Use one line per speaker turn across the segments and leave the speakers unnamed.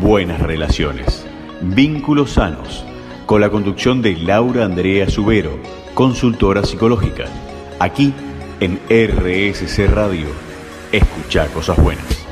Buenas Relaciones, Vínculos Sanos, con la conducción de Laura Andrea Subero, consultora psicológica, aquí en RSC Radio. Escucha cosas buenas.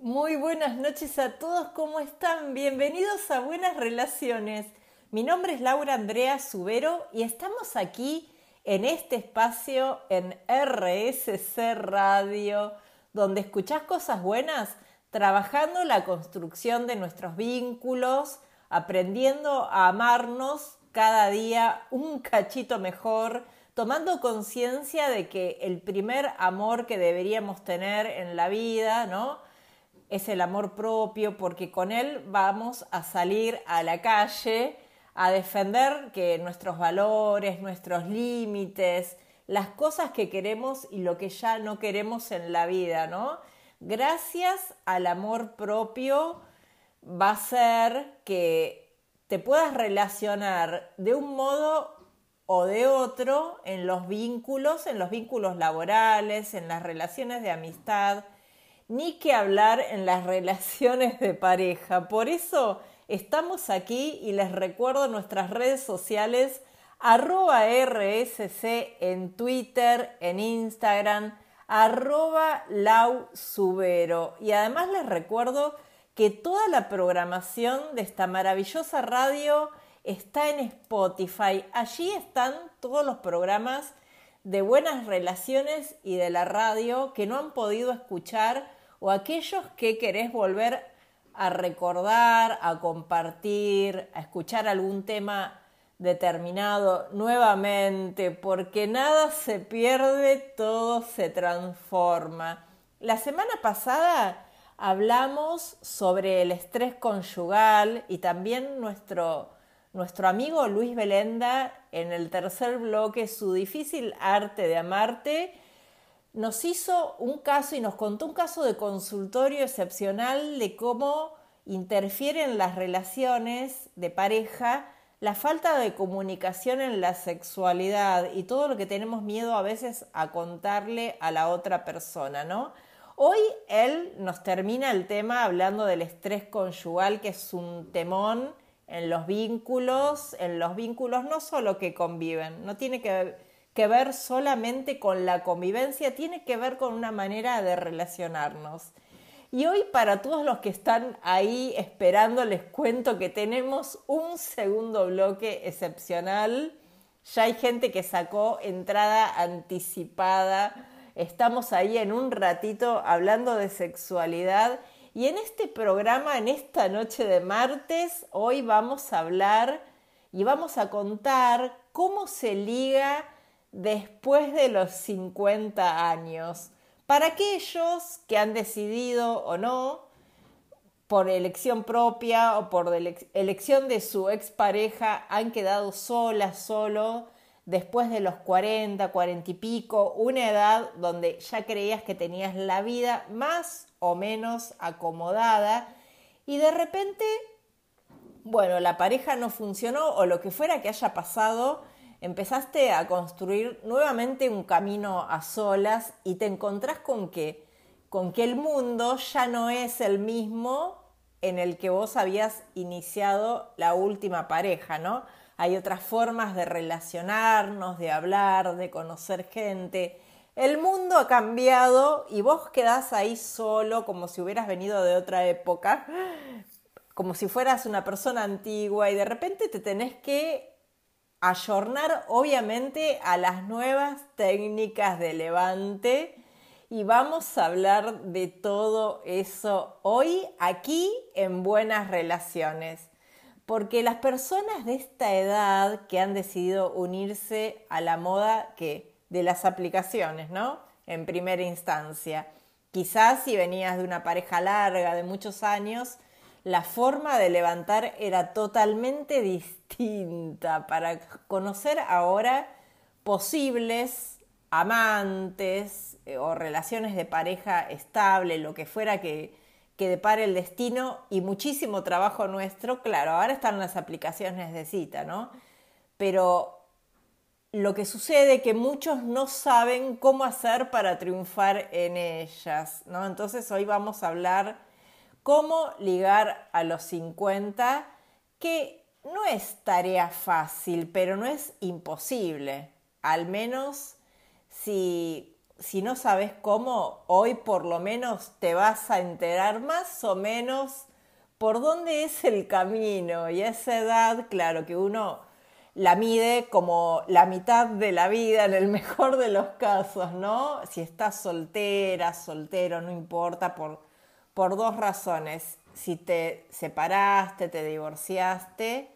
Muy buenas noches a todos, ¿cómo están? Bienvenidos a Buenas Relaciones. Mi nombre es Laura Andrea Subero y estamos aquí en este espacio en RSC Radio, donde escuchás cosas buenas, trabajando la construcción de nuestros vínculos, aprendiendo a amarnos cada día un cachito mejor, tomando conciencia de que el primer amor que deberíamos tener en la vida, ¿no? Es el amor propio, porque con él vamos a salir a la calle a defender que nuestros valores, nuestros límites, las cosas que queremos y lo que ya no queremos en la vida, ¿no? Gracias al amor propio va a ser que te puedas relacionar de un modo o de otro en los vínculos, en los vínculos laborales, en las relaciones de amistad, ni que hablar en las relaciones de pareja. Por eso Estamos aquí y les recuerdo nuestras redes sociales arroba RSC en Twitter, en Instagram, arroba Lau Subero. Y además les recuerdo que toda la programación de esta maravillosa radio está en Spotify. Allí están todos los programas de buenas relaciones y de la radio que no han podido escuchar o aquellos que querés volver a recordar, a compartir, a escuchar algún tema determinado nuevamente, porque nada se pierde, todo se transforma. La semana pasada hablamos sobre el estrés conyugal y también nuestro, nuestro amigo Luis Belenda en el tercer bloque, su difícil arte de amarte, nos hizo un caso y nos contó un caso de consultorio excepcional de cómo interfieren las relaciones de pareja la falta de comunicación en la sexualidad y todo lo que tenemos miedo a veces a contarle a la otra persona, ¿no? Hoy él nos termina el tema hablando del estrés conyugal, que es un temón en los vínculos, en los vínculos no solo que conviven, no tiene que que ver solamente con la convivencia, tiene que ver con una manera de relacionarnos. Y hoy para todos los que están ahí esperando les cuento que tenemos un segundo bloque excepcional. Ya hay gente que sacó entrada anticipada. Estamos ahí en un ratito hablando de sexualidad. Y en este programa, en esta noche de martes, hoy vamos a hablar y vamos a contar cómo se liga después de los 50 años. Para aquellos que han decidido o no, por elección propia o por elección de su expareja, han quedado solas, solo, después de los 40, 40 y pico, una edad donde ya creías que tenías la vida más o menos acomodada y de repente, bueno, la pareja no funcionó o lo que fuera que haya pasado, empezaste a construir nuevamente un camino a solas y te encontrás con que, con que el mundo ya no es el mismo en el que vos habías iniciado la última pareja, ¿no? Hay otras formas de relacionarnos, de hablar, de conocer gente. El mundo ha cambiado y vos quedás ahí solo como si hubieras venido de otra época, como si fueras una persona antigua y de repente te tenés que ayornar obviamente a las nuevas técnicas de levante y vamos a hablar de todo eso hoy aquí en Buenas Relaciones. Porque las personas de esta edad que han decidido unirse a la moda que de las aplicaciones, ¿no? En primera instancia. Quizás si venías de una pareja larga de muchos años, la forma de levantar era totalmente distinta para conocer ahora posibles amantes eh, o relaciones de pareja estable, lo que fuera que, que depare el destino y muchísimo trabajo nuestro. Claro, ahora están las aplicaciones de cita, ¿no? Pero lo que sucede es que muchos no saben cómo hacer para triunfar en ellas, ¿no? Entonces hoy vamos a hablar cómo ligar a los 50, que no es tarea fácil, pero no es imposible. Al menos si, si no sabes cómo, hoy por lo menos te vas a enterar más o menos por dónde es el camino. Y esa edad, claro que uno la mide como la mitad de la vida en el mejor de los casos, ¿no? Si estás soltera, soltero, no importa, por, por dos razones. Si te separaste, te divorciaste,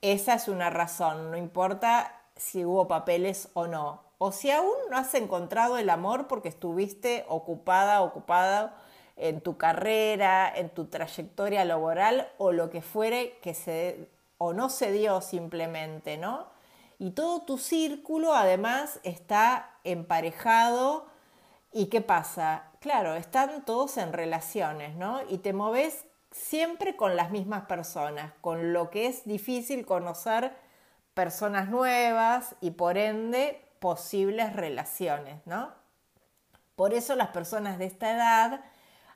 esa es una razón, no importa si hubo papeles o no. O si aún no has encontrado el amor porque estuviste ocupada, ocupada en tu carrera, en tu trayectoria laboral o lo que fuere que se o no se dio simplemente, ¿no? Y todo tu círculo además está emparejado. ¿Y qué pasa? Claro, están todos en relaciones, ¿no? Y te moves siempre con las mismas personas, con lo que es difícil conocer personas nuevas y por ende posibles relaciones, ¿no? Por eso las personas de esta edad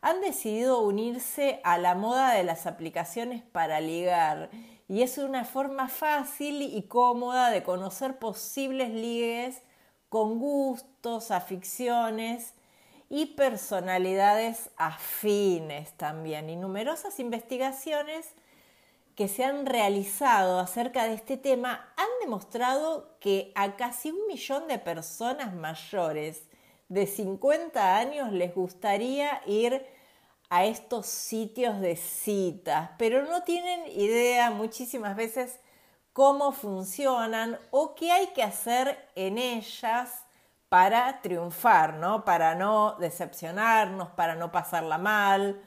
han decidido unirse a la moda de las aplicaciones para ligar y es una forma fácil y cómoda de conocer posibles ligues con gustos, aficiones y personalidades afines también. Y numerosas investigaciones que se han realizado acerca de este tema han demostrado que a casi un millón de personas mayores de 50 años les gustaría ir a estos sitios de citas, pero no tienen idea muchísimas veces cómo funcionan o qué hay que hacer en ellas para triunfar, ¿no? Para no decepcionarnos, para no pasarla mal,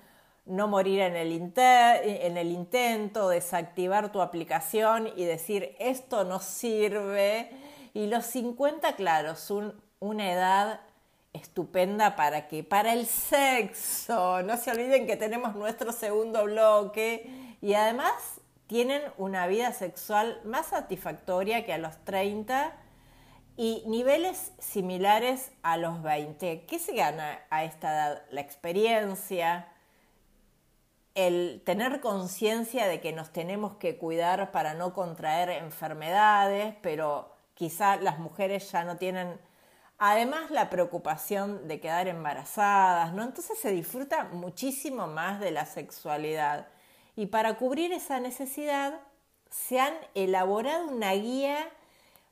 no morir en el, en el intento, desactivar tu aplicación y decir esto no sirve. Y los 50, claro, son una edad estupenda para que para el sexo. No se olviden que tenemos nuestro segundo bloque y además tienen una vida sexual más satisfactoria que a los 30 y niveles similares a los 20. ¿Qué se gana a esta edad? La experiencia, el tener conciencia de que nos tenemos que cuidar para no contraer enfermedades, pero quizá las mujeres ya no tienen Además, la preocupación de quedar embarazadas, ¿no? Entonces se disfruta muchísimo más de la sexualidad. Y para cubrir esa necesidad, se han elaborado una guía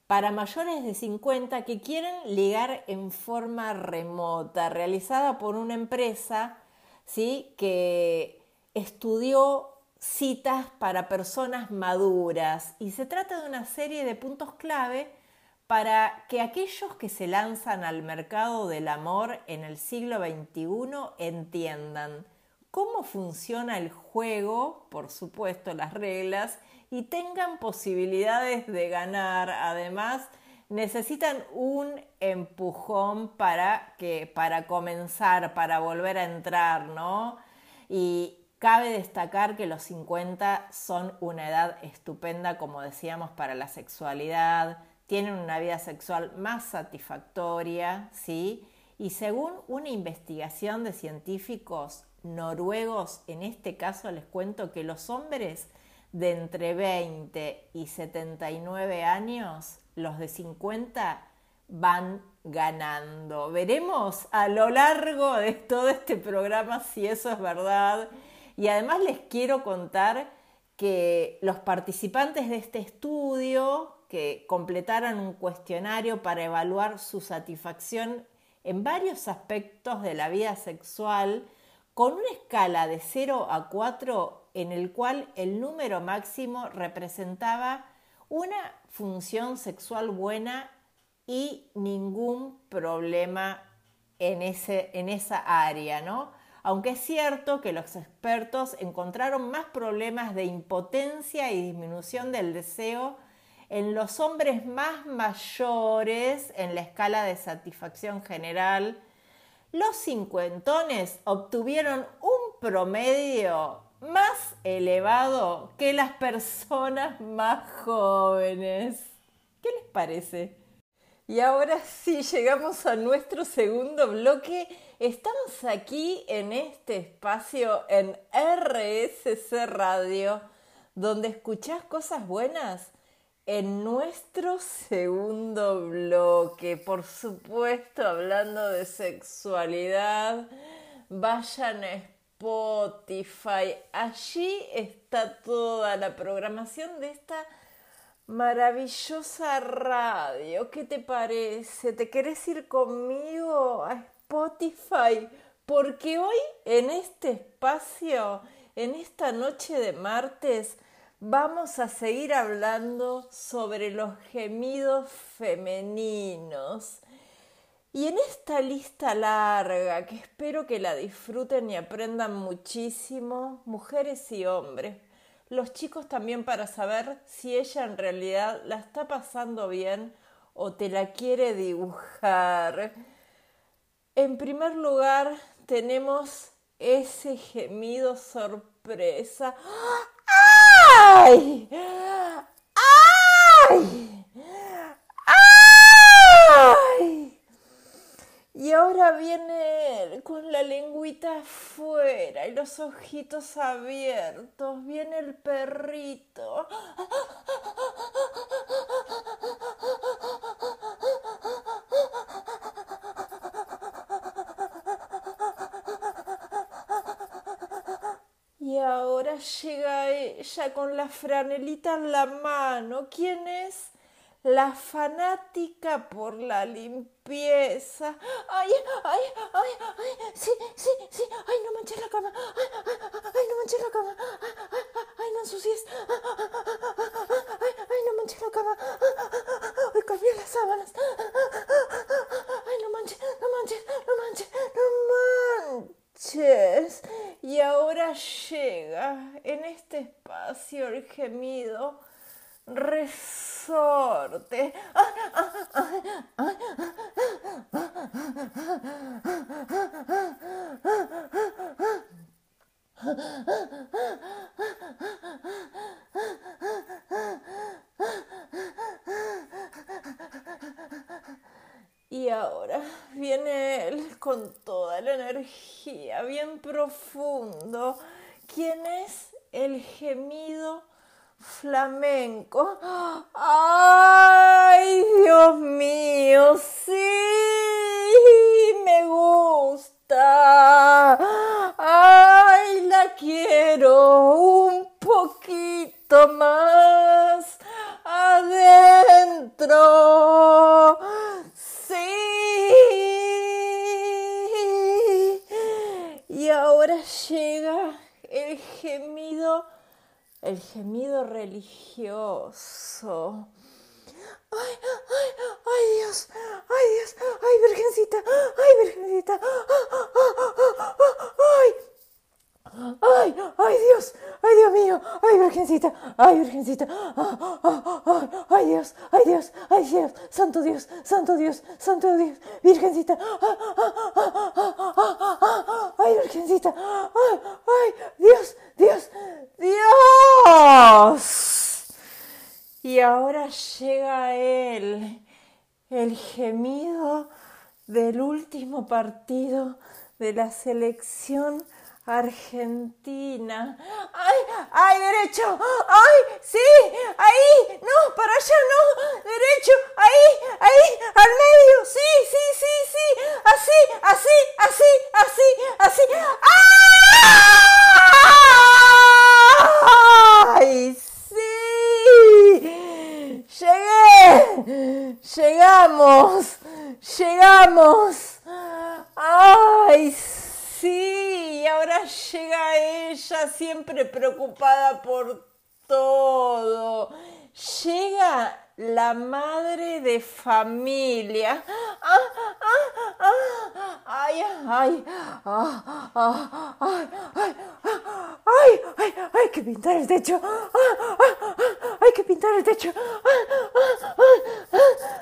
para mayores de 50 que quieren ligar en forma remota, realizada por una empresa ¿sí? que estudió citas para personas maduras y se trata de una serie de puntos clave para que aquellos que se lanzan al mercado del amor en el siglo XXI entiendan cómo funciona el juego, por supuesto las reglas, y tengan posibilidades de ganar. Además, necesitan un empujón para que para comenzar, para volver a entrar, ¿no? Y cabe destacar que los 50 son una edad estupenda, como decíamos, para la sexualidad, tienen una vida sexual más satisfactoria, ¿sí? Y según una investigación de científicos noruegos, en este caso les cuento que los hombres de entre 20 y 79 años, los de 50, van ganando. Veremos a lo largo de todo este programa si eso es verdad. Y además les quiero contar que los participantes de este estudio que completaran un cuestionario para evaluar su satisfacción en varios aspectos de la vida sexual con una escala de 0 a 4 en el cual el número máximo representaba una función sexual buena y ningún problema en, ese, en esa área, ¿no? Aunque es cierto que los expertos encontraron más problemas de impotencia y disminución del deseo en los hombres más mayores en la escala de satisfacción general, los cincuentones obtuvieron un promedio más elevado que las personas más jóvenes. ¿Qué les parece? Y ahora sí, llegamos a nuestro segundo bloque. Estamos aquí en este espacio en RSC Radio, donde escuchás cosas buenas en nuestro segundo bloque, por supuesto, hablando de sexualidad, vayan a Spotify. Allí está toda la programación de esta maravillosa radio. ¿Qué te parece? ¿Te querés ir conmigo a Spotify? Porque hoy en este espacio, en esta noche de martes, vamos a seguir hablando sobre los gemidos femeninos. Y en esta lista larga, que espero que la disfruten y aprendan muchísimo, mujeres y hombres, los chicos también para saber si ella en realidad la está pasando bien o te la quiere dibujar. En primer lugar, tenemos ese gemido sorpresa. ¡Ay! ¡Ay! ¡Ay! Y ahora viene con la lengüita afuera y los ojitos abiertos. Viene el perrito. Ahora llega ella con la franelita en la mano. ¿Quién es? La fanática por la limpieza. Ay, ay, ay, ay, sí, sí, sí, ay, no manches la cama, ay, ay, no manches la cama, ay, ay, no ensucies, ay, ay, no manches la cama, ay, cambié las sábanas, ay, no manches, no manches, no manches, no manches. Y ahora llega en este espacio el gemido resorte. Y ahora viene él con energía, bien profundo. ¿Quién es el gemido flamenco? ¡Ay, Dios mío! ¡Sí! ¡Me gusta! ¡Ay, la quiero un poquito más adentro! Y ahora llega el gemido, el gemido religioso. Ay, ay, ay Dios, ay Dios, ay Virgencita, ay Virgencita, ay, ay, ay Dios, ay Dios mío, ay Virgencita, ay Virgencita, ay Dios, ay Dios, ay Dios, Santo Dios, Santo Dios, Santo Dios, Virgencita, ay Virgencita, ay, Dios, Dios, Dios. Y ahora llega él, el gemido del último partido de la selección Argentina. ¡Ay! ¡Ay, derecho! ¡Ay! ¡Sí! ¡Ahí! ¡No! ¡Para allá no! ¡Derecho! ¡Ahí! ¡Ahí! ¡Al medio! ¡Sí! ¡Sí! ¡Sí! ¡Sí! ¡Así! ¡Así! ¡Así! ¡Así! ¡Así! ¡Ay! ¡Sí! ¡Llegué! ¡Llegamos! ¡Llegamos! ¡Ay! Sí, ahora llega ella siempre preocupada por todo. Llega la madre de familia. ¡Ah, ah, ah! ¡Ay, ay! ¡Ay, ay! ¡Ay, ay! ¡Hay que pintar el techo! ¡Ah, ah, ah! ¡Hay que pintar el techo! ¡Ah, ah, ah!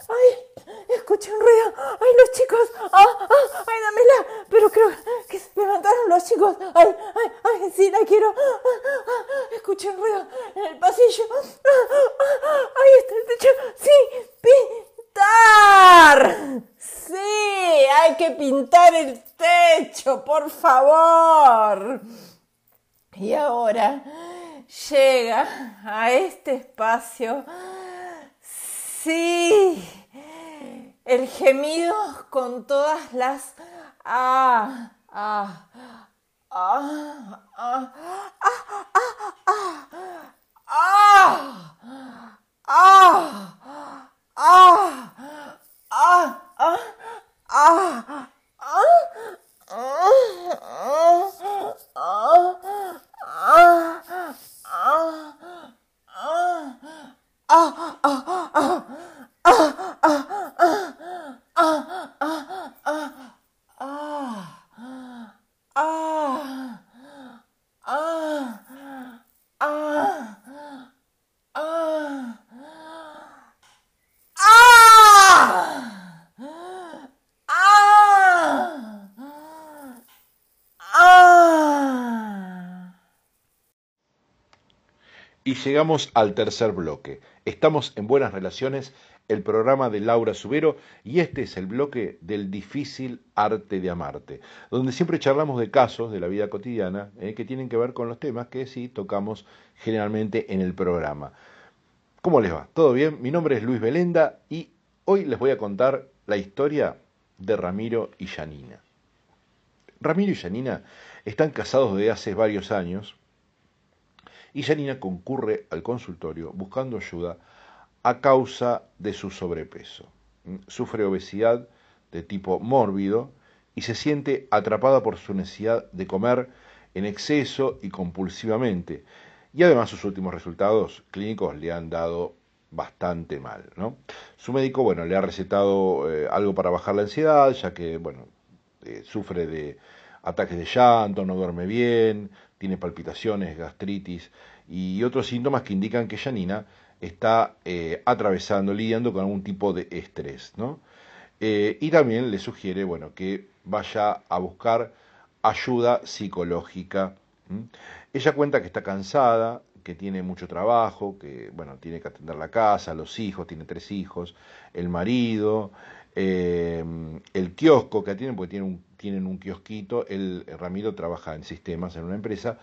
¡Ay! Escuché un ruido. ¡Ay, los chicos! ¡Ah, ah! ¡Ay, dámela! Pero creo que se levantaron los chicos. ¡Ay, ay, ay! ¡Sí, la quiero! ¡Ah, ah! escuché un ruido en el pasillo. Ahí está el techo. Sí, pintar. Sí, hay que pintar el techo, por favor. Y ahora llega a este espacio. Sí, el gemido con todas las... Ah, ah, ah, ah, ah, ah, ah, ah, ah, ah, ah, ah,
llegamos al tercer bloque. Estamos en Buenas Relaciones, el programa de Laura Subero, y este es el bloque del difícil arte de amarte, donde siempre charlamos de casos de la vida cotidiana eh, que tienen que ver con los temas que sí tocamos generalmente en el programa. ¿Cómo les va? ¿Todo bien? Mi nombre es Luis Belenda y hoy les voy a contar la historia de Ramiro y Yanina. Ramiro y Yanina están casados desde hace varios años, y Janina concurre al consultorio buscando ayuda a causa de su sobrepeso. Mm, sufre obesidad de tipo mórbido y se siente atrapada por su necesidad de comer en exceso y compulsivamente. Y además sus últimos resultados clínicos le han dado bastante mal. ¿no? Su médico bueno, le ha recetado eh, algo para bajar la ansiedad, ya que bueno, eh, sufre de ataques de llanto, no duerme bien, tiene palpitaciones, gastritis y otros síntomas que indican que Janina está eh, atravesando, lidiando con algún tipo de estrés. ¿no? Eh, y también le sugiere bueno, que vaya a buscar ayuda psicológica. Ella cuenta que está cansada, que tiene mucho trabajo, que bueno, tiene que atender la casa, los hijos, tiene tres hijos, el marido, eh, el kiosco que tienen, porque tienen un, tienen un kiosquito, el, Ramiro trabaja en sistemas en una empresa,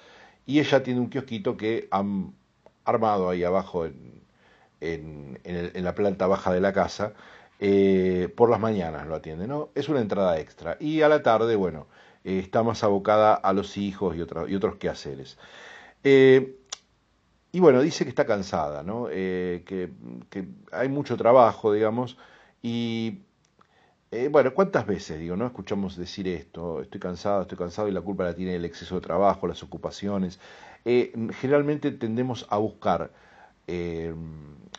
y ella tiene un kiosquito que han armado ahí abajo en, en, la planta baja de la casa, eh, por las mañanas lo atiende, ¿no? Es una entrada extra. Y a la tarde, bueno, eh, está más abocada a los hijos y, otros y otros quehaceres. y bueno, dice que está cansada, ¿no? que, que hay mucho trabajo, digamos, y eh, bueno, ¿cuántas veces, digo, no escuchamos decir esto? Estoy cansado, estoy cansado y la culpa la tiene el exceso de trabajo, las ocupaciones. Eh, generalmente tendemos a buscar eh,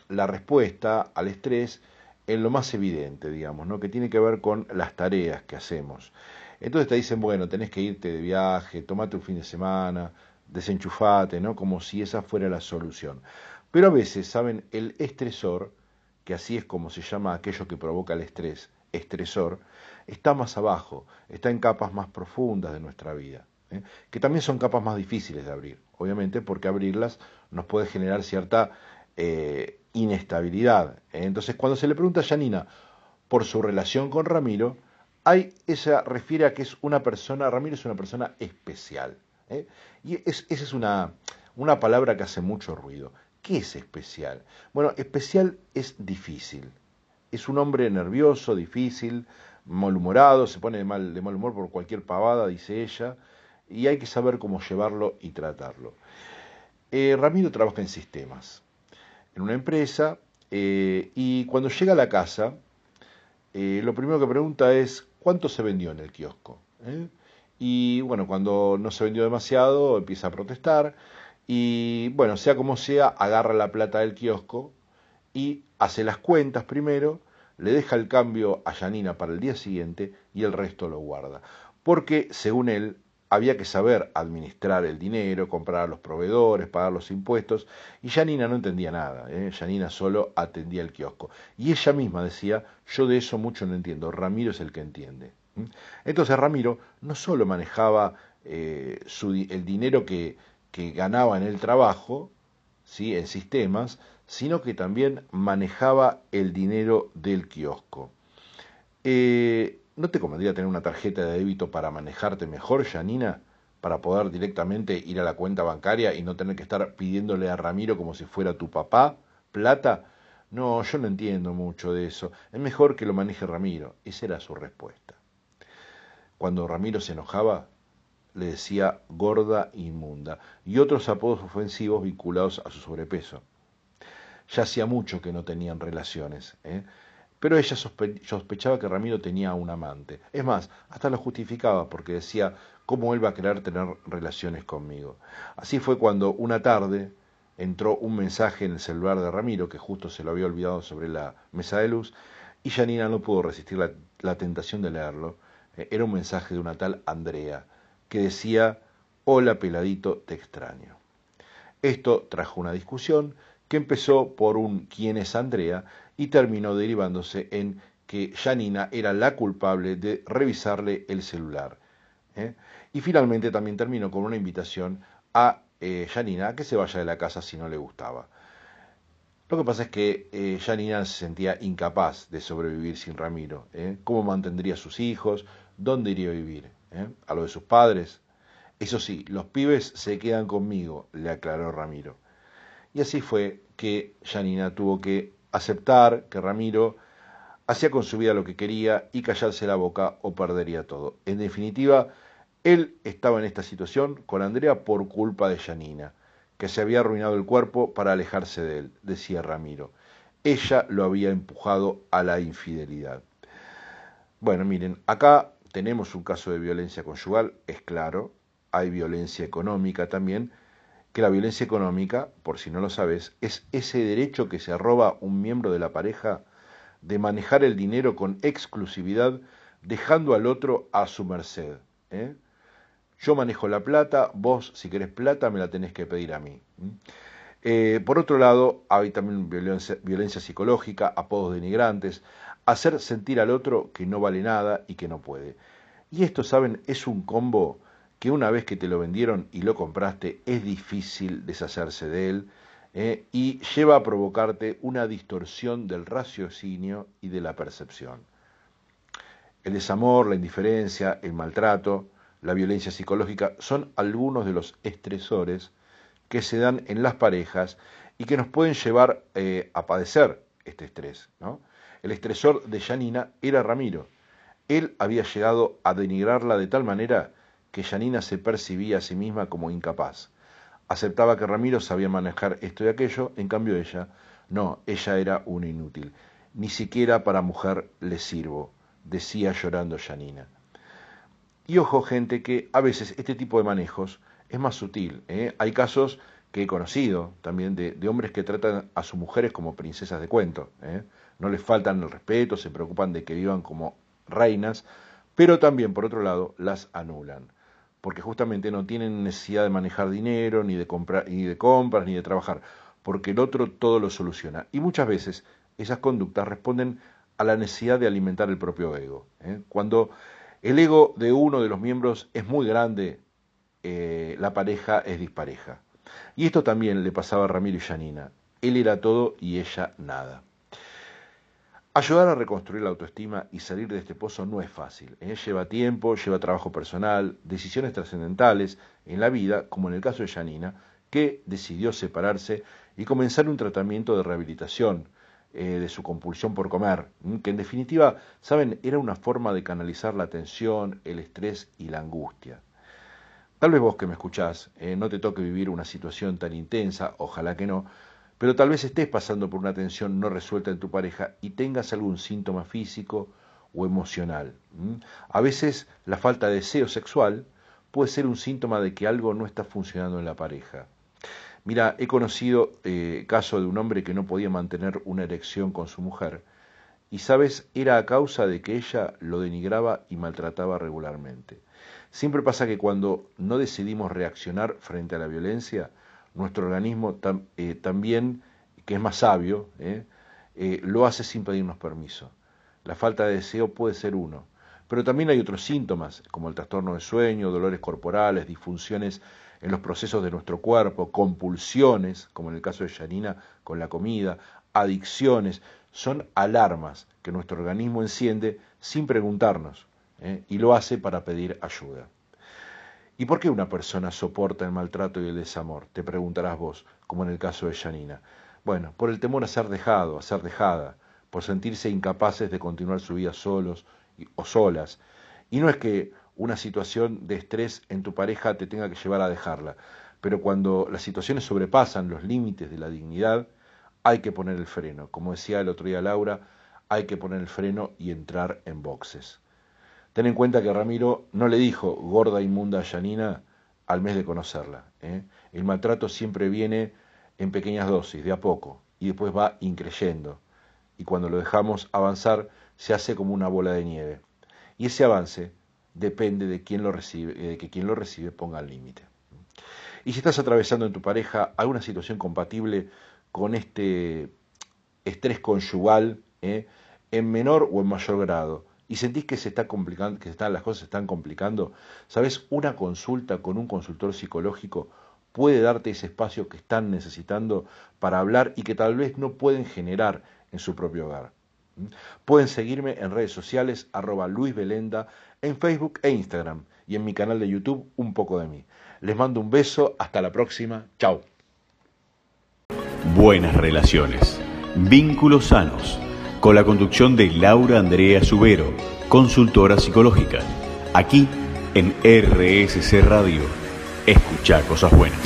la respuesta al estrés en lo más evidente, digamos, ¿no? que tiene que ver con las tareas que hacemos. Entonces te dicen, bueno, tenés que irte de viaje, tomate un fin de semana, desenchufate, ¿no? Como si esa fuera la solución. Pero a veces, ¿saben? El estresor, que así es como se llama aquello que provoca el estrés, estresor, está más abajo, está en capas más profundas de nuestra vida, ¿eh? que también son capas más difíciles de abrir, obviamente porque abrirlas nos puede generar cierta eh, inestabilidad. ¿eh? Entonces, cuando se le pregunta a Janina por su relación con Ramiro, hay esa refiere a que es una persona, Ramiro es una persona especial. Y esa es una, una palabra que hace mucho ruido. ¿Qué es especial? Bueno, especial es difícil es un hombre nervioso, difícil, malhumorado, se pone de mal, de mal humor por cualquier pavada, dice ella, y hay que saber cómo llevarlo y tratarlo. Eh, Ramiro trabaja en sistemas, en una empresa, eh, y cuando llega a la casa, eh, lo primero que pregunta es cuánto se vendió en el kiosco. Y bueno, cuando no se vendió demasiado, empieza a protestar, y bueno, sea como sea, agarra la plata del kiosco y hace las cuentas primero, le deja el cambio a Yanina para el día siguiente y el resto lo guarda. Porque, según él, había que saber administrar el dinero, comprar a los proveedores, pagar los impuestos, y Yanina no entendía nada, ¿eh? Yanina solo atendía el kiosco. Y ella misma decía, yo de eso mucho no entiendo, Ramiro es el que entiende. Entonces Ramiro no solo manejaba eh, el dinero que, que ganaba en el trabajo, ¿sí? en sistemas, sino que también manejaba el dinero del kiosco. Eh, ¿No te convendría tener una tarjeta de débito para manejarte mejor, Janina? Para poder directamente ir a la cuenta bancaria y no tener que estar pidiéndole a Ramiro como si fuera tu papá plata. No, yo no entiendo mucho de eso. Es mejor que lo maneje Ramiro. Esa era su respuesta. Cuando Ramiro se enojaba, le decía gorda inmunda y otros apodos ofensivos vinculados a su sobrepeso. Ya hacía mucho que no tenían relaciones, ¿eh? Pero ella sospechaba que Ramiro tenía un amante. Es más, hasta lo justificaba porque decía, ¿cómo él va a querer tener relaciones conmigo? Así fue cuando una tarde entró un mensaje en el celular de Ramiro, que justo se lo había olvidado sobre la mesa de luz, y Janina no pudo resistir la, la tentación de leerlo. Eh, era un mensaje de una tal Andrea, que decía, hola peladito, te extraño. Esto trajo una discusión que empezó por un quién es Andrea y terminó derivándose en que Janina era la culpable de revisarle el celular. ¿eh? Y finalmente también terminó con una invitación a eh, Janina a que se vaya de la casa si no le gustaba. Lo que pasa es que eh, Janina se sentía incapaz de sobrevivir sin Ramiro. ¿Cómo mantendría a sus hijos? ¿Dónde iría a vivir? ¿A lo de sus padres? Eso sí, los pibes se quedan conmigo, le aclaró Ramiro. Y así fue que Janina tuvo que aceptar que Ramiro hacía con su vida lo que quería y callarse la boca o perdería todo. En definitiva, él estaba en esta situación con Andrea por culpa de Janina, que se había arruinado el cuerpo para alejarse de él, decía Ramiro. Ella lo había empujado a la infidelidad. Bueno, miren, acá tenemos un caso de violencia conyugal, es claro, hay violencia económica también, que la violencia económica, por si no lo sabes, es ese derecho que se arroba un miembro de la pareja de manejar el dinero con exclusividad, dejando al otro a su merced. ¿eh? Yo manejo la plata, vos si querés plata me la tenés que pedir a mí. Eh, por otro lado, hay también violencia psicológica, apodos denigrantes, hacer sentir al otro que no vale nada y que no puede. Y esto, ¿saben? Es un combo que una vez que te lo vendieron y lo compraste, es difícil deshacerse de él ¿eh? y lleva a provocarte una distorsión del raciocinio y de la percepción. El desamor, la indiferencia, el maltrato, la violencia psicológica son algunos de los estresores que se dan en las parejas y que nos pueden llevar eh, a padecer este estrés. El estresor de Janina era Ramiro. Él había llegado a denigrarla de tal manera que Janina se percibía a sí misma como incapaz. Aceptaba que Ramiro sabía manejar esto y aquello, en cambio ella, no, ella era una inútil. Ni siquiera para mujer le sirvo, decía llorando Janina. Y ojo, gente, que a veces este tipo de manejos es más sutil. ¿eh? Hay casos que he conocido también de, hombres que tratan a sus mujeres como princesas de cuento. ¿eh? no les faltan el respeto, se preocupan de que vivan como reinas, pero también, por otro lado, las anulan, porque justamente no tienen necesidad de manejar dinero, ni de, comprar, ni de compras, ni de trabajar, porque el otro todo lo soluciona. Y muchas veces esas conductas responden a la necesidad de alimentar el propio ego. ¿eh? Cuando el ego de uno de los miembros es muy grande, eh, la pareja es dispareja. Y esto también le pasaba a Ramiro y Janina. Él era todo y ella nada. Ayudar a reconstruir la autoestima y salir de este pozo no es fácil. ¿eh? Lleva tiempo, lleva trabajo personal, decisiones trascendentales en la vida, como en el caso de Janina, que decidió separarse y comenzar un tratamiento de rehabilitación eh, de su compulsión por comer, que en definitiva, saben, era una forma de canalizar la tensión, el estrés y la angustia. Tal vez vos que me escuchás eh, no te toque vivir una situación tan intensa, ojalá que no, pero tal vez estés pasando por una tensión no resuelta en tu pareja y tengas algún síntoma físico o emocional. A veces la falta de deseo sexual puede ser un síntoma de que algo no está funcionando en la pareja. Mira, he conocido eh, caso de un hombre que no podía mantener una erección con su mujer y sabes, era a causa de que ella lo denigraba y maltrataba regularmente. Siempre pasa que cuando no decidimos reaccionar frente a la violencia, nuestro organismo eh, también, que es más sabio, eh, eh, lo hace sin pedirnos permiso. La falta de deseo puede ser uno, Pero también hay otros síntomas, como el trastorno de sueño, dolores corporales, disfunciones en los procesos de nuestro cuerpo, compulsiones, como en el caso de Janina con la comida, adicciones, son alarmas que nuestro organismo enciende sin preguntarnos ¿eh? y lo hace para pedir ayuda. ¿Y por qué una persona soporta el maltrato y el desamor? Te preguntarás vos, como en el caso de Janina. Bueno, por el temor a ser dejado, a ser dejada, por sentirse incapaces de continuar su vida solos o solas. Y no es que una situación de estrés en tu pareja te tenga que llevar a dejarla, pero cuando las situaciones sobrepasan los límites de la dignidad, hay que poner el freno. Como decía el otro día Laura, hay que poner el freno y entrar en boxes. Ten en cuenta que Ramiro no le dijo gorda inmunda a Yanina al mes de conocerla. ¿eh? El maltrato siempre viene en pequeñas dosis, de a poco, y después va increyendo. Y cuando lo dejamos avanzar, se hace como una bola de nieve. Y ese avance depende de quién lo recibe, de que quien lo recibe ponga el límite. Y si estás atravesando en tu pareja alguna situación compatible con este estrés conyugal ¿eh? en menor o en mayor grado y sentís que se está complicando, que están, las cosas se están complicando, sabes, una consulta con un consultor psicológico puede darte ese espacio que están necesitando para hablar y que tal vez no pueden generar en su propio hogar. Pueden seguirme en redes sociales arroba Luis en Facebook e Instagram y en mi canal de YouTube Un poco de mí. Les mando un beso, hasta la próxima, chao.
Buenas relaciones. Vínculos sanos. Con la conducción de Laura Andrea Subero, consultora psicológica. Aquí en RSC Radio. Escucha cosas buenas.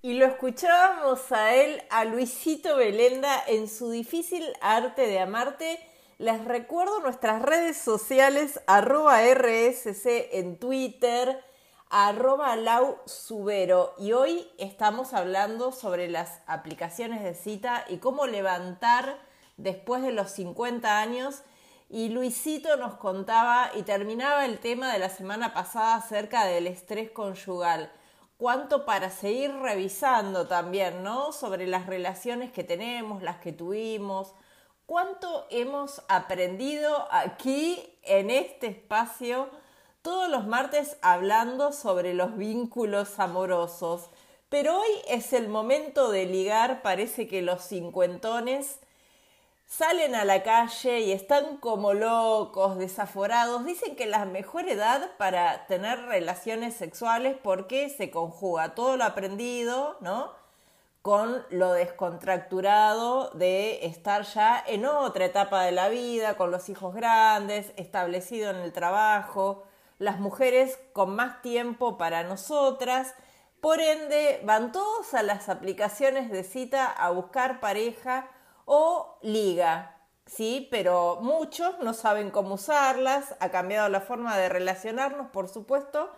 Y lo escuchábamos a él, a Luisito Belenda, en su difícil arte de amarte. Les recuerdo nuestras redes sociales, arroba RSC en Twitter, arroba lau subero y hoy estamos hablando sobre las aplicaciones de cita y cómo levantar después de los 50 años y Luisito nos contaba y terminaba el tema de la semana pasada acerca del estrés conyugal. Cuánto para seguir revisando también, ¿no? Sobre las relaciones que tenemos, las que tuvimos. Cuánto hemos aprendido aquí en este espacio todos los martes hablando sobre los vínculos amorosos. Pero hoy es el momento de ligar, parece que los cincuentones salen a la calle y están como locos, desaforados. Dicen que la mejor edad para tener relaciones sexuales porque se conjuga todo lo aprendido, ¿no? Con lo descontracturado de estar ya en otra etapa de la vida, con los hijos grandes, establecido en el trabajo, las mujeres con más tiempo para nosotras. Por ende, van todos a las aplicaciones de cita a buscar pareja o liga, ¿sí? Pero muchos no saben cómo usarlas, ha cambiado la forma de relacionarnos, por supuesto.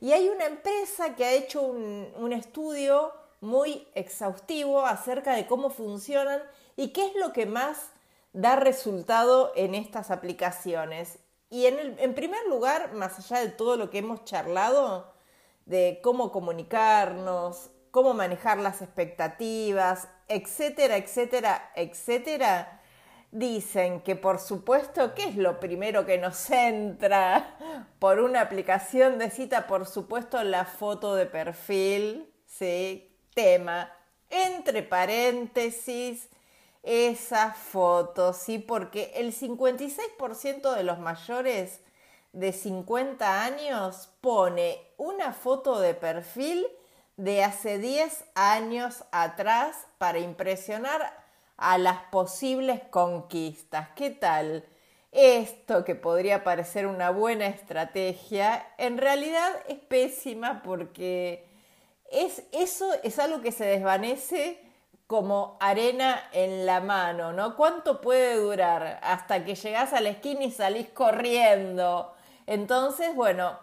Y hay una empresa que ha hecho un, un estudio muy exhaustivo acerca de cómo funcionan y qué es lo que más da resultado en estas aplicaciones. Y en, primer lugar, más allá de todo lo que hemos charlado, de cómo comunicarnos, cómo manejar las expectativas, etcétera, etcétera, etcétera, dicen que por supuesto, ¿qué es lo primero que nos entra por una aplicación de cita? Por supuesto, la foto de perfil, ¿sí? Tema, entre paréntesis, esa foto, ¿sí? Porque el 56% de los mayores de 50 años pone una foto de perfil de hace 10 años atrás para impresionar a las posibles conquistas. ¿Qué tal? Esto que podría parecer una buena estrategia, en realidad es pésima porque es, eso es algo que se desvanece como arena en la mano, ¿no? ¿Cuánto puede durar hasta que llegás a la esquina y salís corriendo? Entonces, bueno,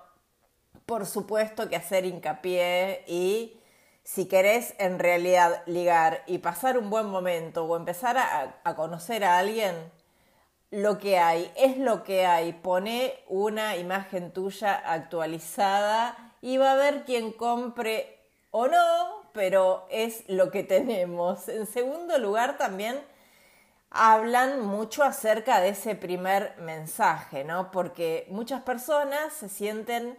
por supuesto que hacer hincapié y si querés en realidad ligar y pasar un buen momento o empezar a, conocer a alguien, lo que hay es lo que hay. Pone una imagen tuya actualizada y va a haber quien compre o no, pero es lo que tenemos. En segundo lugar, también hablan mucho acerca de ese primer mensaje, ¿no? Porque muchas personas se sienten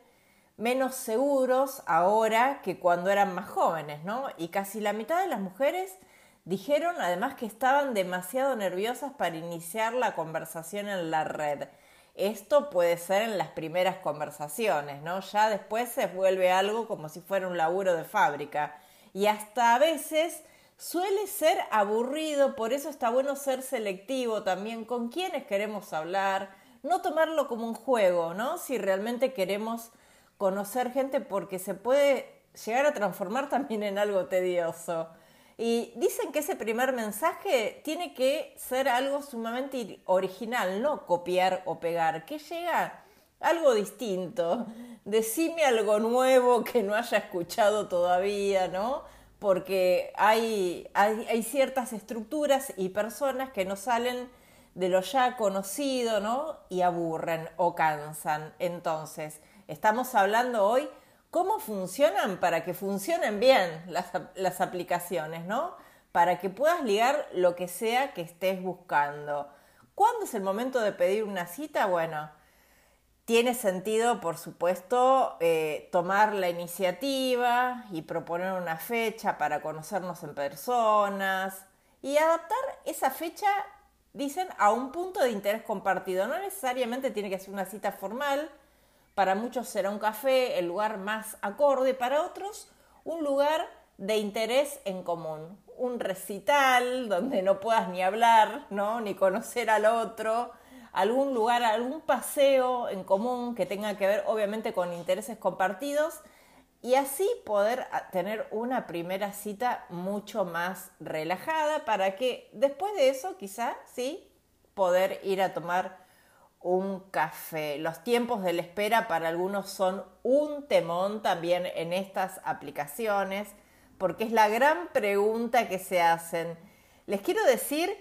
menos seguros ahora que cuando eran más jóvenes, ¿no? Y casi la mitad de las mujeres dijeron además que estaban demasiado nerviosas para iniciar la conversación en la red. Esto puede ser en las primeras conversaciones, ¿no? Ya después se vuelve algo como si fuera un laburo de fábrica. Y hasta a veces suele ser aburrido, por eso está bueno ser selectivo también con quienes queremos hablar, no tomarlo como un juego, ¿no? Si realmente queremos conocer gente porque se puede llegar a transformar también en algo tedioso. Y dicen que ese primer mensaje tiene que ser algo sumamente original, no copiar o pegar, que llega algo distinto. Decime algo nuevo que no haya escuchado todavía, ¿no? Porque hay, hay, ciertas estructuras y personas que no salen de lo ya conocido, ¿no? Y aburren o cansan. Entonces, estamos hablando hoy cómo funcionan para que funcionen bien las, aplicaciones, ¿no? Para que puedas ligar lo que sea que estés buscando. ¿Cuándo es el momento de pedir una cita? Bueno, tiene sentido, por supuesto, eh, tomar la iniciativa y proponer una fecha para conocernos en personas y adaptar esa fecha, dicen, a un punto de interés compartido. No necesariamente tiene que ser una cita formal, para muchos será un café el lugar más acorde, para otros un lugar de interés en común, un recital donde no puedas ni hablar, ¿no? ni conocer al otro, algún lugar, algún paseo en común que tenga que ver obviamente con intereses compartidos y así poder tener una primera cita mucho más relajada para que después de eso quizá sí poder ir a tomar un café. Los tiempos de la espera para algunos son un temón también en estas aplicaciones, porque es la gran pregunta que se hacen. Les quiero decir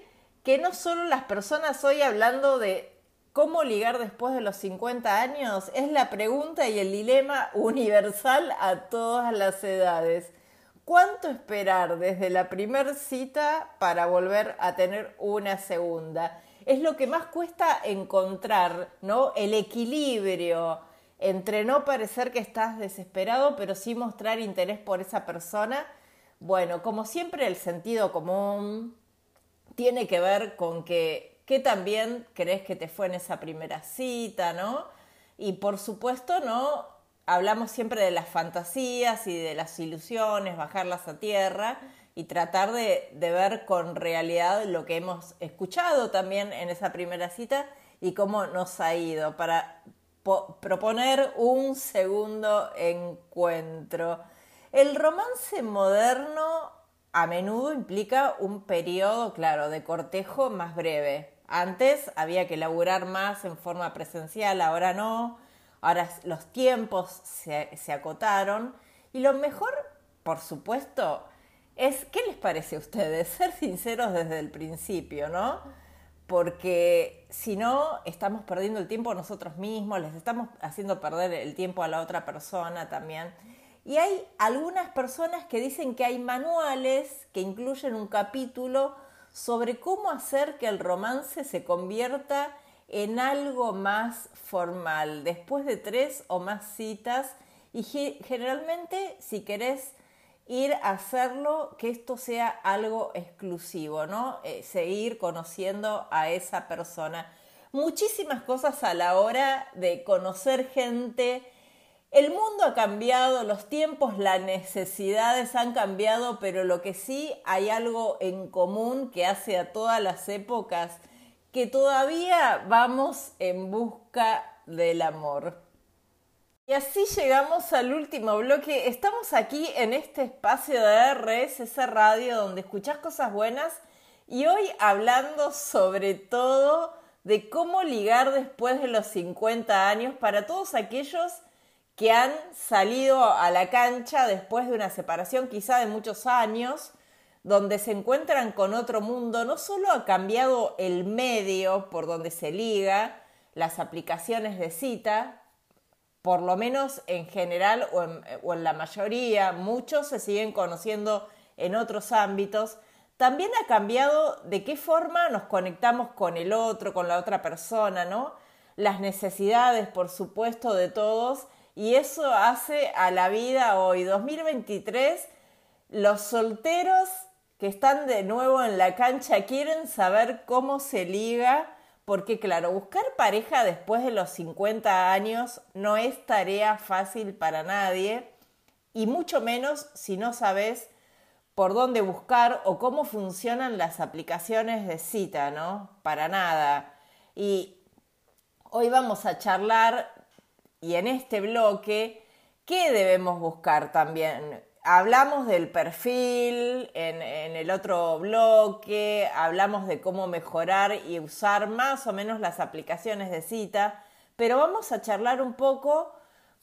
que no solo las personas hoy hablando de cómo ligar después de los 50 años, es la pregunta y el dilema universal a todas las edades. ¿Cuánto esperar desde la primera cita para volver a tener una segunda? es lo que más cuesta encontrar, ¿no? El equilibrio entre no parecer que estás desesperado, pero sí mostrar interés por esa persona. Bueno, como siempre el sentido común tiene que ver con que qué también crees que te fue en esa primera cita, ¿no? Y por supuesto, ¿no? Hablamos siempre de las fantasías y de las ilusiones, bajarlas a tierra, y tratar de, ver con realidad lo que hemos escuchado también en esa primera cita y cómo nos ha ido para proponer un segundo encuentro. El romance moderno a menudo implica un periodo, claro, de cortejo más breve. Antes había que laburar más en forma presencial, ahora no. Ahora los tiempos se, se acotaron. Y lo mejor, por supuesto, es, ¿qué les parece a ustedes? Ser sinceros desde el principio, ¿no? Porque si no, estamos perdiendo el tiempo nosotros mismos, les estamos haciendo perder el tiempo a la otra persona también. Y hay algunas personas que dicen que hay manuales que incluyen un capítulo sobre cómo hacer que el romance se convierta en algo más formal, después de tres o más citas. Y generalmente, si querés ir a hacerlo, que esto sea algo exclusivo, ¿no? Eh, seguir conociendo a esa persona. Muchísimas cosas a la hora de conocer gente. El mundo ha cambiado, los tiempos, las necesidades han cambiado, pero lo que sí hay algo en común que hace a todas las épocas, que todavía vamos en busca del amor. Y así llegamos al último bloque. Estamos aquí en este espacio de RSS Radio donde escuchás cosas buenas y hoy hablando sobre todo de cómo ligar después de los 50 años para todos aquellos que han salido a la cancha después de una separación quizá de muchos años, donde se encuentran con otro mundo. No solo ha cambiado el medio por donde se liga, las aplicaciones de cita, por lo menos en general o en, la mayoría, muchos se siguen conociendo en otros ámbitos, también ha cambiado de qué forma nos conectamos con el otro, con la otra persona, ¿no? Las necesidades, por supuesto, de todos y eso hace a la vida hoy, 2023, los solteros que están de nuevo en la cancha quieren saber cómo se liga, porque claro, buscar pareja después de los 50 años no es tarea fácil para nadie, y mucho menos si no sabes por dónde buscar o cómo funcionan las aplicaciones de cita, ¿no? Para nada. Y hoy vamos a charlar, y en este bloque, ¿qué debemos buscar también? hablamos del perfil en, el otro bloque, hablamos de cómo mejorar y usar más o menos las aplicaciones de cita, pero vamos a charlar un poco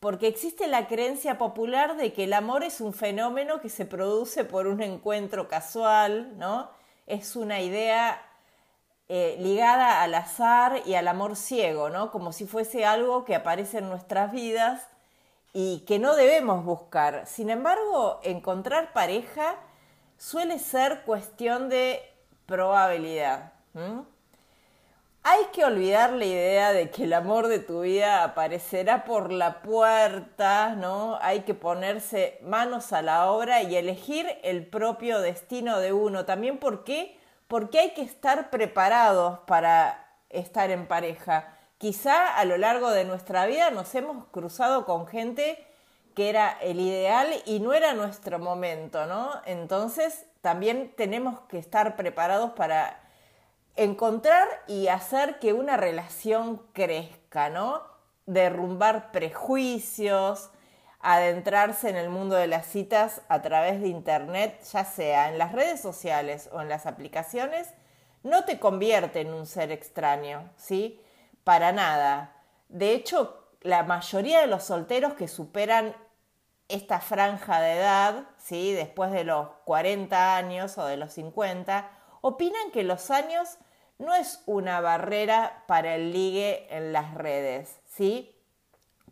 porque existe la creencia popular de que el amor es un fenómeno que se produce por un encuentro casual, ¿no? Es una idea eh, ligada al azar y al amor ciego, ¿no? Como si fuese algo que aparece en nuestras vidas y que no debemos buscar. Sin embargo, encontrar pareja suele ser cuestión de probabilidad. Hay que olvidar la idea de que el amor de tu vida aparecerá por la puerta, ¿no? Hay que ponerse manos a la obra y elegir el propio destino de uno. También porque porque hay que estar preparados para estar en pareja quizá a lo largo de nuestra vida nos hemos cruzado con gente que era el ideal y no era nuestro momento, ¿no? Entonces también tenemos que estar preparados para encontrar y hacer que una relación crezca, ¿no? Derrumbar prejuicios, adentrarse en el mundo de las citas a través de Internet, ya sea en las redes sociales o en las aplicaciones, no te convierte en un ser extraño, ¿sí? para nada. De hecho, la mayoría de los solteros que superan esta franja de edad, ¿sí? después de los 40 años o de los 50, opinan que los años no es una barrera para el ligue en las redes, ¿sí?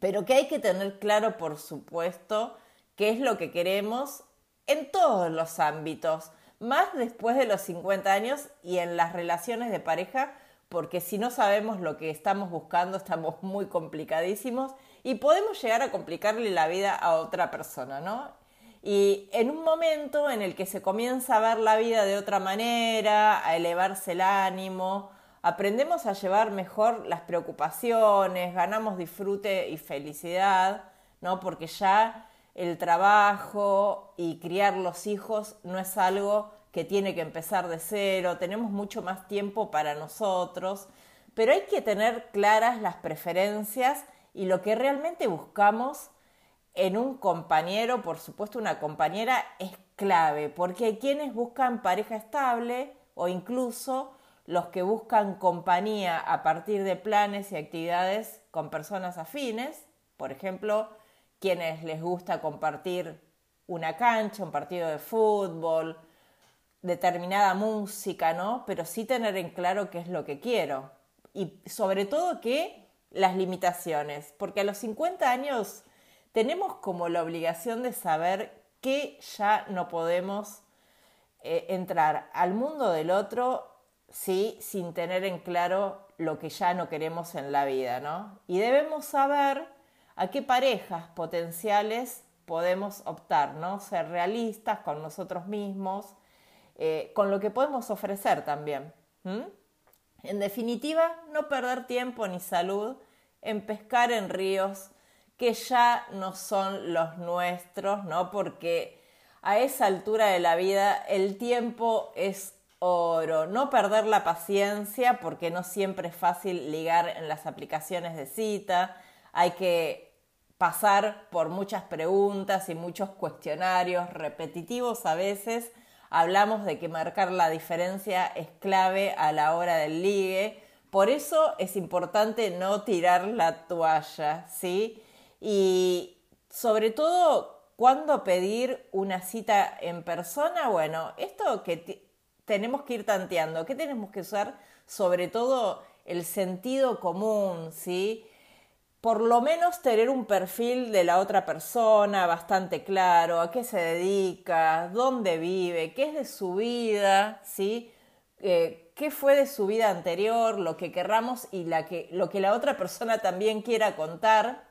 Pero que hay que tener claro, por supuesto, qué es lo que queremos en todos los ámbitos, más después de los 50 años y en las relaciones de pareja, porque si no sabemos lo que estamos buscando estamos muy complicadísimos y podemos llegar a complicarle la vida a otra persona, ¿no? Y en un momento en el que se comienza a ver la vida de otra manera, a elevarse el ánimo, aprendemos a llevar mejor las preocupaciones, ganamos disfrute y felicidad, ¿no? Porque ya el trabajo y criar los hijos no es algo que tiene que empezar de cero, tenemos mucho más tiempo para nosotros, pero hay que tener claras las preferencias y lo que realmente buscamos en un compañero, por supuesto una compañera, es clave, porque hay quienes buscan pareja estable o incluso los que buscan compañía a partir de planes y actividades con personas afines, por ejemplo, quienes les gusta compartir una cancha, un partido de fútbol, determinada música, ¿no? Pero sí tener en claro qué es lo que quiero. Y sobre todo que las limitaciones, porque a los 50 años tenemos como la obligación de saber que ya no podemos eh, entrar al mundo del otro ¿sí? sin tener en claro lo que ya no queremos en la vida, ¿no? Y debemos saber a qué parejas potenciales podemos optar, ¿no? Ser realistas con nosotros mismos, eh, con lo que podemos ofrecer también. En definitiva, no perder tiempo ni salud en pescar en ríos que ya no son los nuestros, ¿no? Porque a esa altura de la vida el tiempo es oro. No perder la paciencia porque no siempre es fácil ligar en las aplicaciones de cita. Hay que pasar por muchas preguntas y muchos cuestionarios repetitivos a veces hablamos de que marcar la diferencia es clave a la hora del ligue. Por eso es importante no tirar la toalla, ¿sí? Y sobre todo, ¿cuándo pedir una cita en persona? Bueno, esto que tenemos que ir tanteando, ¿qué tenemos que usar? Sobre todo el sentido común, ¿sí? por lo menos tener un perfil de la otra persona bastante claro, a qué se dedica, dónde vive, qué es de su vida, ¿sí? Eh, qué fue de su vida anterior, lo que querramos y la que, lo que la otra persona también quiera contar.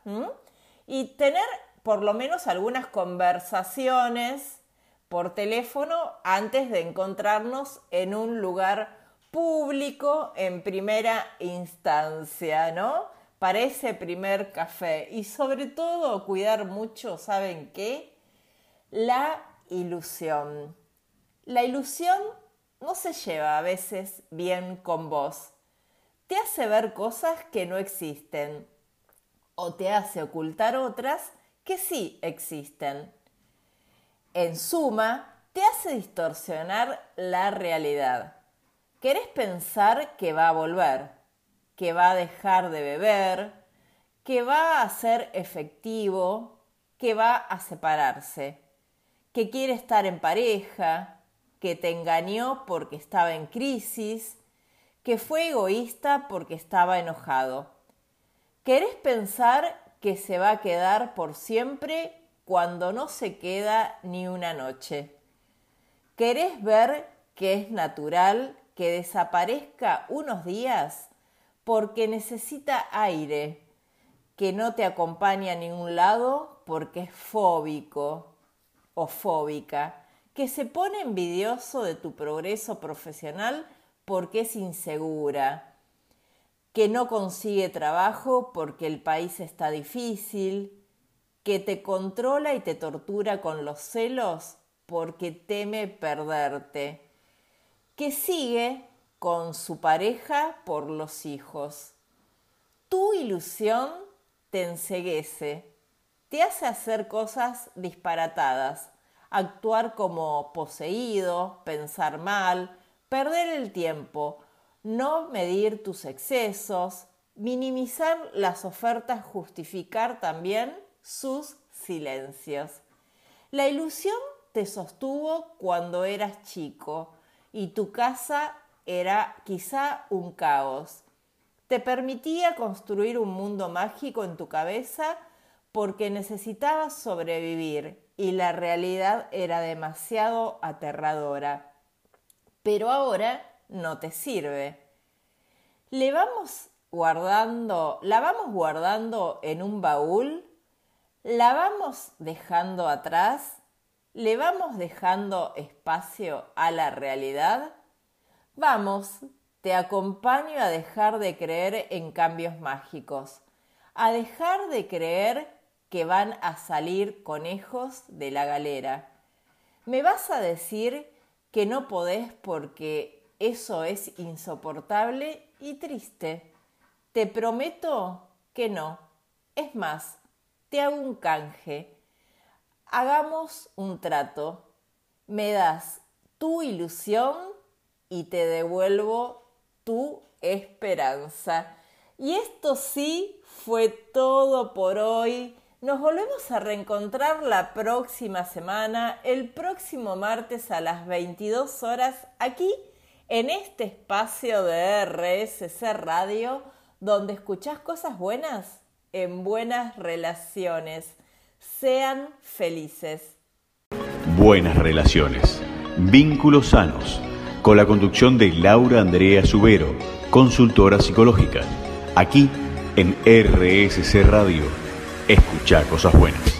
Y tener por lo menos algunas conversaciones por teléfono antes de encontrarnos en un lugar público en primera instancia, ¿no? para ese primer café y sobre todo cuidar mucho, ¿saben qué? La ilusión. La ilusión no se lleva a veces bien con vos. Te hace ver cosas que no existen o te hace ocultar otras que sí existen. En suma, te hace distorsionar la realidad. Querés pensar que va a volver que va a dejar de beber, que va a ser efectivo, que va a separarse, que quiere estar en pareja, que te engañó porque estaba en crisis, que fue egoísta porque estaba enojado. ¿Querés pensar que se va a quedar por siempre cuando no se queda ni una noche? ¿Querés ver que es natural que desaparezca unos días porque necesita aire, que no te acompaña a ningún lado porque es fóbico o fóbica, que se pone envidioso de tu progreso profesional porque es insegura, que no consigue trabajo porque el país está difícil, que te controla y te tortura con los celos porque teme perderte, que sigue con su pareja por los hijos. Tu ilusión te enseguece, te hace hacer cosas disparatadas, actuar como poseído, pensar mal, perder el tiempo, no medir tus excesos, minimizar las ofertas, justificar también sus silencios. La ilusión te sostuvo cuando eras chico y tu casa era quizá un caos. Te permitía construir un mundo mágico en tu cabeza porque necesitabas sobrevivir y la realidad era demasiado aterradora. Pero ahora no te sirve. Le vamos guardando, la vamos guardando en un baúl, la vamos dejando atrás, le vamos dejando espacio a la realidad. Vamos, te acompaño a dejar de creer en cambios mágicos, a dejar de creer que van a salir conejos de la galera. Me vas a decir que no podés porque eso es insoportable y triste. Te prometo que no. Es más, hago un canje. Hagamos un trato. Me das tu ilusión y te devuelvo tu esperanza. Y esto sí fue todo por hoy. Nos volvemos a reencontrar la próxima semana, el próximo martes a las 22 horas, aquí en este espacio de RSC Radio, donde escuchás cosas buenas en buenas relaciones. Sean felices.
Buenas relaciones. Vínculos sanos con la conducción de Laura Andrea Subero, consultora psicológica. Aquí en RSC Radio. Escucha cosas buenas.